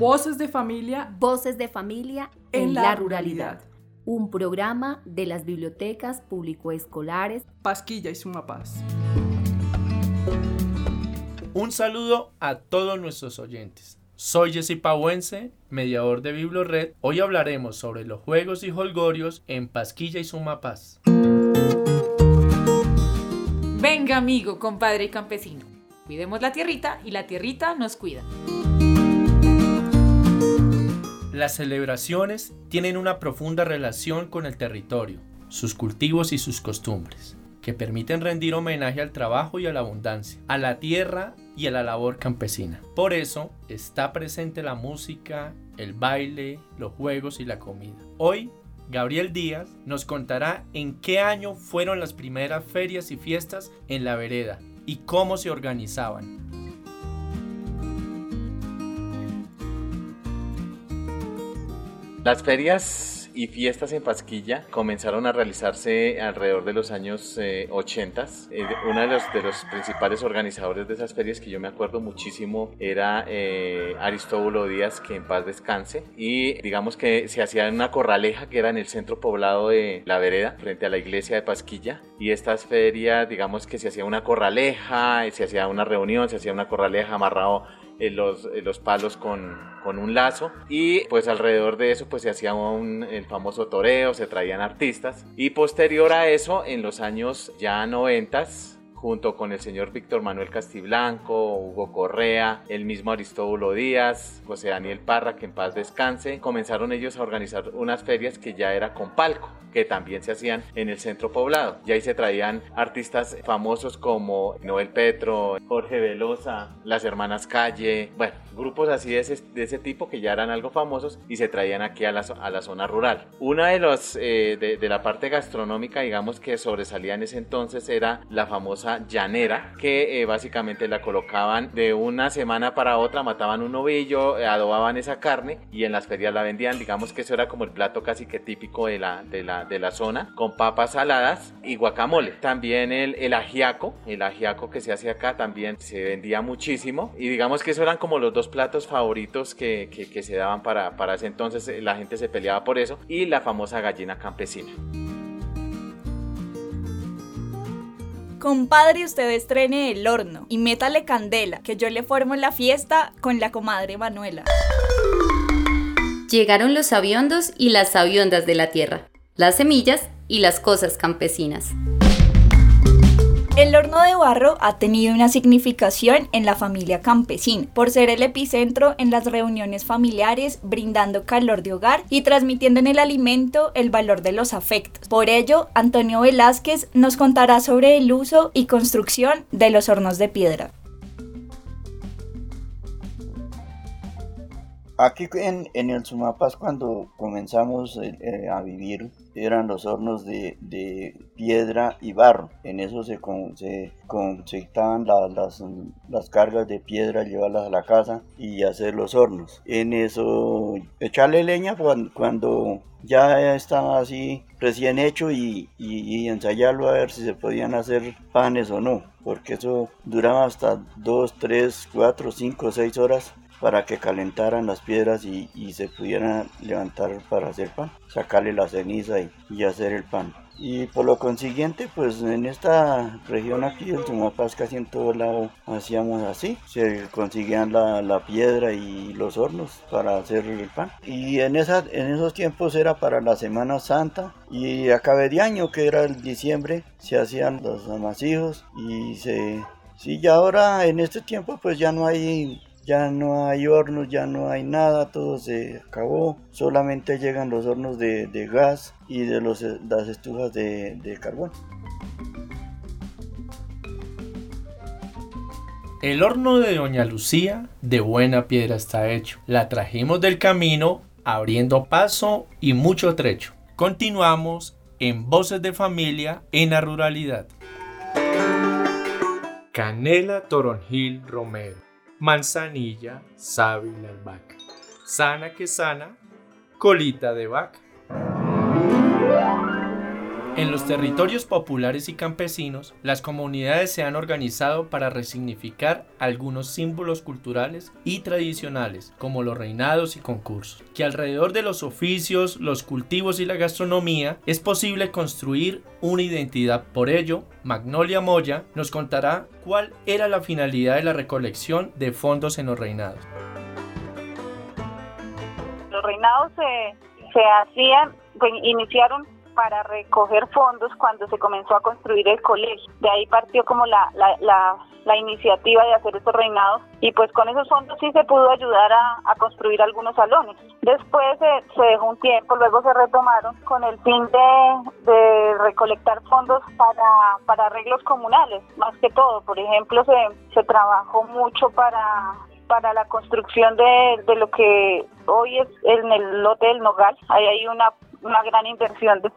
Voces de familia. Voces de familia en, la, ruralidad. Un programa de las bibliotecas público-escolares Pasquilla y Sumapaz. Un saludo a todos nuestros oyentes. Soy Jesse Pauense, mediador de BibloRed. Hoy hablaremos sobre los juegos y holgorios en Pasquilla y Sumapaz. Venga amigo, compadre y campesino. Cuidemos la tierrita y la tierrita nos cuida. Las celebraciones tienen una profunda relación con el territorio, sus cultivos y sus costumbres, que permiten rendir homenaje al trabajo y a la abundancia, a la tierra y a la labor campesina. Por eso está presente la música, el baile, los juegos y la comida. Hoy Gabriel Díaz nos contará en qué año fueron las primeras ferias y fiestas en la vereda y cómo se organizaban. Las ferias y fiestas en Pasquilla comenzaron a realizarse alrededor de los años 80. Eh, uno de los, de los principales organizadores de esas ferias que yo me acuerdo muchísimo era eh, Aristóbulo Díaz, que en paz descanse. Y digamos que se hacía en una corraleja que era en el centro poblado de La Vereda, frente a la iglesia de Pasquilla. Y estas ferias, digamos que se hacía una corraleja, se hacía una reunión, se hacía una corraleja amarrado los, los palos con, con, un lazo. Y pues alrededor de eso pues se hacía un, el famoso toreo, se traían artistas. Y posterior a eso en los años ya noventas junto con el señor Víctor Manuel Castiblanco, Hugo Correa, el mismo Aristóbulo Díaz, José Daniel Parra, que en paz descanse, comenzaron ellos a organizar unas ferias que ya era con palco, que también se hacían en el centro poblado. Y ahí se traían artistas famosos como Noel Petro, Jorge Velosa, las hermanas Calle, bueno, grupos así de ese, de ese tipo que ya eran algo famosos y se traían aquí a la, a la zona rural. Una de, los, eh, de, de la parte gastronómica, digamos, que sobresalía en ese entonces era la famosa llanera que eh, básicamente la colocaban de una semana para otra, mataban un ovillo, eh, adobaban esa carne y en las ferias la vendían. Digamos que eso era como el plato casi que típico de la, de la, de la zona, con papas saladas y guacamole. También el, el ajiaco, el ajiaco que se hace acá también se vendía muchísimo y digamos que eso eran como los dos platos favoritos que, que, que se daban para, para ese entonces. Eh, la gente se peleaba por eso y la famosa gallina campesina. Compadre, usted estrene el horno y métale candela, que yo le formo la fiesta con la comadre Manuela. Llegaron los aviondos y las aviondas de la tierra, las semillas y las cosas campesinas. El horno de barro ha tenido una significación en la familia campesina, por ser el epicentro en las reuniones familiares, brindando calor de hogar y transmitiendo en el alimento el valor de los afectos. Por ello, Antonio Velázquez nos contará sobre el uso y construcción de los hornos de piedra. Aquí en, el Sumapaz cuando comenzamos eh, eh, a vivir eran los hornos de, piedra y barro. En eso se, con, se las, las, cargas de piedra, llevarlas a la casa y hacer los hornos. En eso echarle leña cuando, ya estaba así recién hecho y, y, ensayarlo a ver si se podían hacer panes o no. Porque eso duraba hasta 2, 3, 4, 5, 6 horas para que calentaran las piedras y, se pudieran levantar para hacer pan, sacarle la ceniza y, hacer el pan. Y por lo consiguiente, pues en esta región aquí en Sumapaz casi en todo lado hacíamos así. Se conseguían la, piedra y los hornos para hacer el pan. Y en, esa, en esos tiempos era para la Semana Santa y a de año, que era el diciembre, se hacían los amasijos y se... Sí, y ahora en este tiempo pues ya no hay ya no hay hornos, ya no hay nada, todo se acabó, solamente llegan los hornos de, gas y de los, las estufas de, de carbón. El horno de Doña Lucía de buena piedra está hecho. La trajimos del camino, abriendo paso y mucho trecho. Continuamos en Voces de Familia en la Ruralidad. Canela Toronjil Romero manzanilla, sábila, vaca. Sana que sana, colita de vaca. En los territorios populares y campesinos, las comunidades se han organizado para resignificar algunos símbolos culturales y tradicionales, como los reinados y concursos, que alrededor de los oficios, los cultivos y la gastronomía es posible construir una identidad. Por ello, Magnolia Moya nos contará cuál era la finalidad de la recolección de fondos en los reinados. Los reinados se, se hacían, pues, iniciaron para recoger fondos cuando se comenzó a construir el colegio. De ahí partió como la, la, la, iniciativa de hacer estos reinados y pues con esos fondos sí se pudo ayudar a, construir algunos salones. Después se, dejó un tiempo, luego se retomaron con el fin de, de recolectar fondos para, para arreglos comunales, más que todo. Por ejemplo, se, se trabajó mucho para para la construcción de, de lo que hoy es en el lote del Nogal. Ahí hay una una gran inversión de,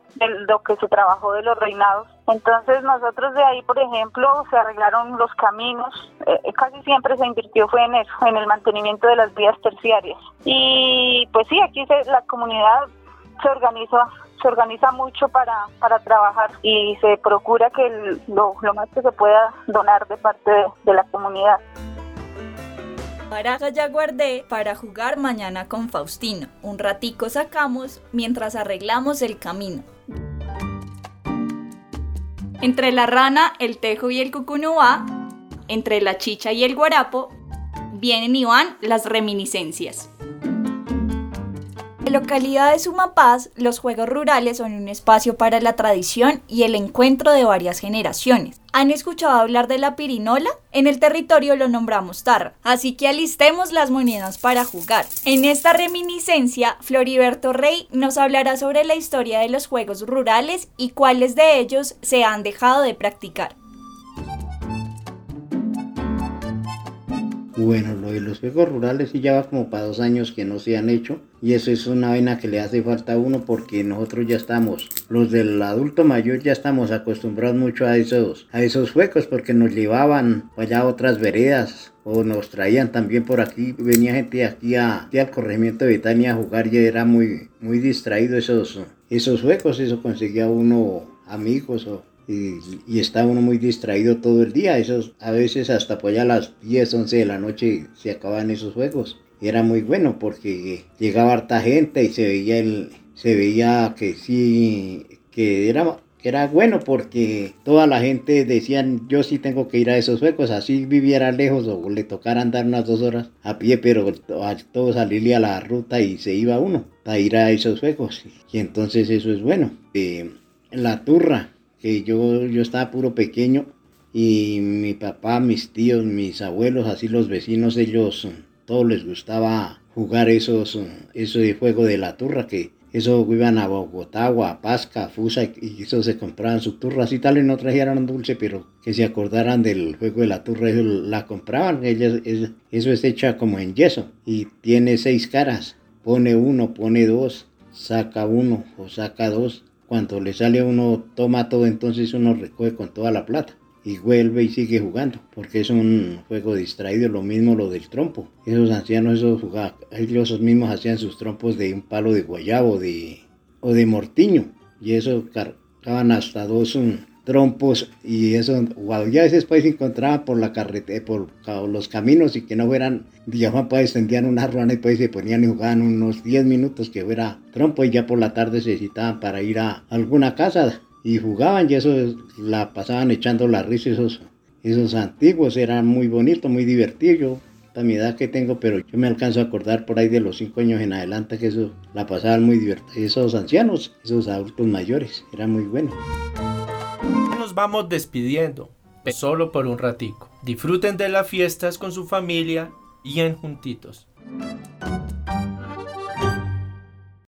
lo que se trabajó de los reinados. Entonces nosotros de ahí, por ejemplo, se arreglaron los caminos, eh, casi siempre se invirtió fue en eso, en el mantenimiento de las vías terciarias. Y pues sí, aquí se, la comunidad se organiza se organiza mucho para, para trabajar y se procura que lo, lo, más que se pueda donar de parte de la comunidad. Ya guardé para jugar mañana con Faustino. Un ratico sacamos mientras arreglamos el camino. Entre la rana, el tejo y el cucunuá, entre la chicha y el guarapo, vienen y van las reminiscencias. En la localidad de Sumapaz, los juegos rurales son un espacio para la tradición y el encuentro de varias generaciones. ¿Han escuchado hablar de la pirinola? En el territorio lo nombramos tarra, así que alistemos las monedas para jugar. En esta reminiscencia, Floriberto Rey nos hablará sobre la historia de los juegos rurales y cuáles de ellos se han dejado de practicar. Bueno, lo de los juegos rurales sí ya va como para dos años que no se han hecho y eso es una vena que le hace falta a uno porque nosotros ya estamos, los del adulto mayor ya estamos acostumbrados mucho a esos, a esos juegos porque nos llevaban allá a otras veredas o nos traían también por aquí, venía gente aquí, a, al corregimiento de Betania a jugar y era muy, muy distraído esos, esos juegos, eso conseguía uno amigos o y, y, está uno muy distraído todo el día. Esos, a veces hasta a las 10, 11 de la noche se acaban esos juegos. Era muy bueno porque llegaba harta gente y se veía el, se veía que sí, que era, era bueno porque toda la gente decían yo sí tengo que ir a esos juegos, así viviera lejos o le tocara andar unas dos horas a pie, pero todo salirle a la ruta y se iba uno a ir a esos juegos. Y entonces eso es bueno. Eh, la turra, que yo, yo estaba puro pequeño y mi papá, mis tíos, mis abuelos, así los vecinos, ellos, todos les gustaba jugar esos, eso de juego de la turra, que eso iban a Bogotá a Pasca, a Fusa y eso se compraban su turra, así tal vez no trajeran dulce, pero que se acordaran del juego de la turra, eso la compraban, ellos, eso es hecha como en yeso y tiene seis caras, pone uno, pone dos, saca uno o saca dos cuando le sale uno, toma todo, entonces uno recoge con toda la plata y vuelve y sigue jugando, porque es un juego distraído, lo mismo lo del trompo. Esos ancianos, esos jugaban, ellos mismos hacían sus trompos de un palo de guayabo de, o de mortiño, y eso cargaban hasta dos, trompos y eso, ya a veces pues encontraban por la carretera, por los caminos y que no fueran, digamos, pues tendían una ruana y pues se ponían y jugaban unos 10 minutos que fuera trompo y ya por la tarde se necesitaban para ir a alguna casa y jugaban y eso la pasaban echando la risa esos, esos antiguos, eran muy bonitos, muy divertidos. a mi edad que tengo, pero yo me alcanzo a acordar por ahí de los 5 años en adelante que eso la pasaban muy divertido. Esos ancianos, esos adultos mayores, era muy vamos despidiendo, solo por un ratico. Disfruten de las fiestas con su familia y en juntitos.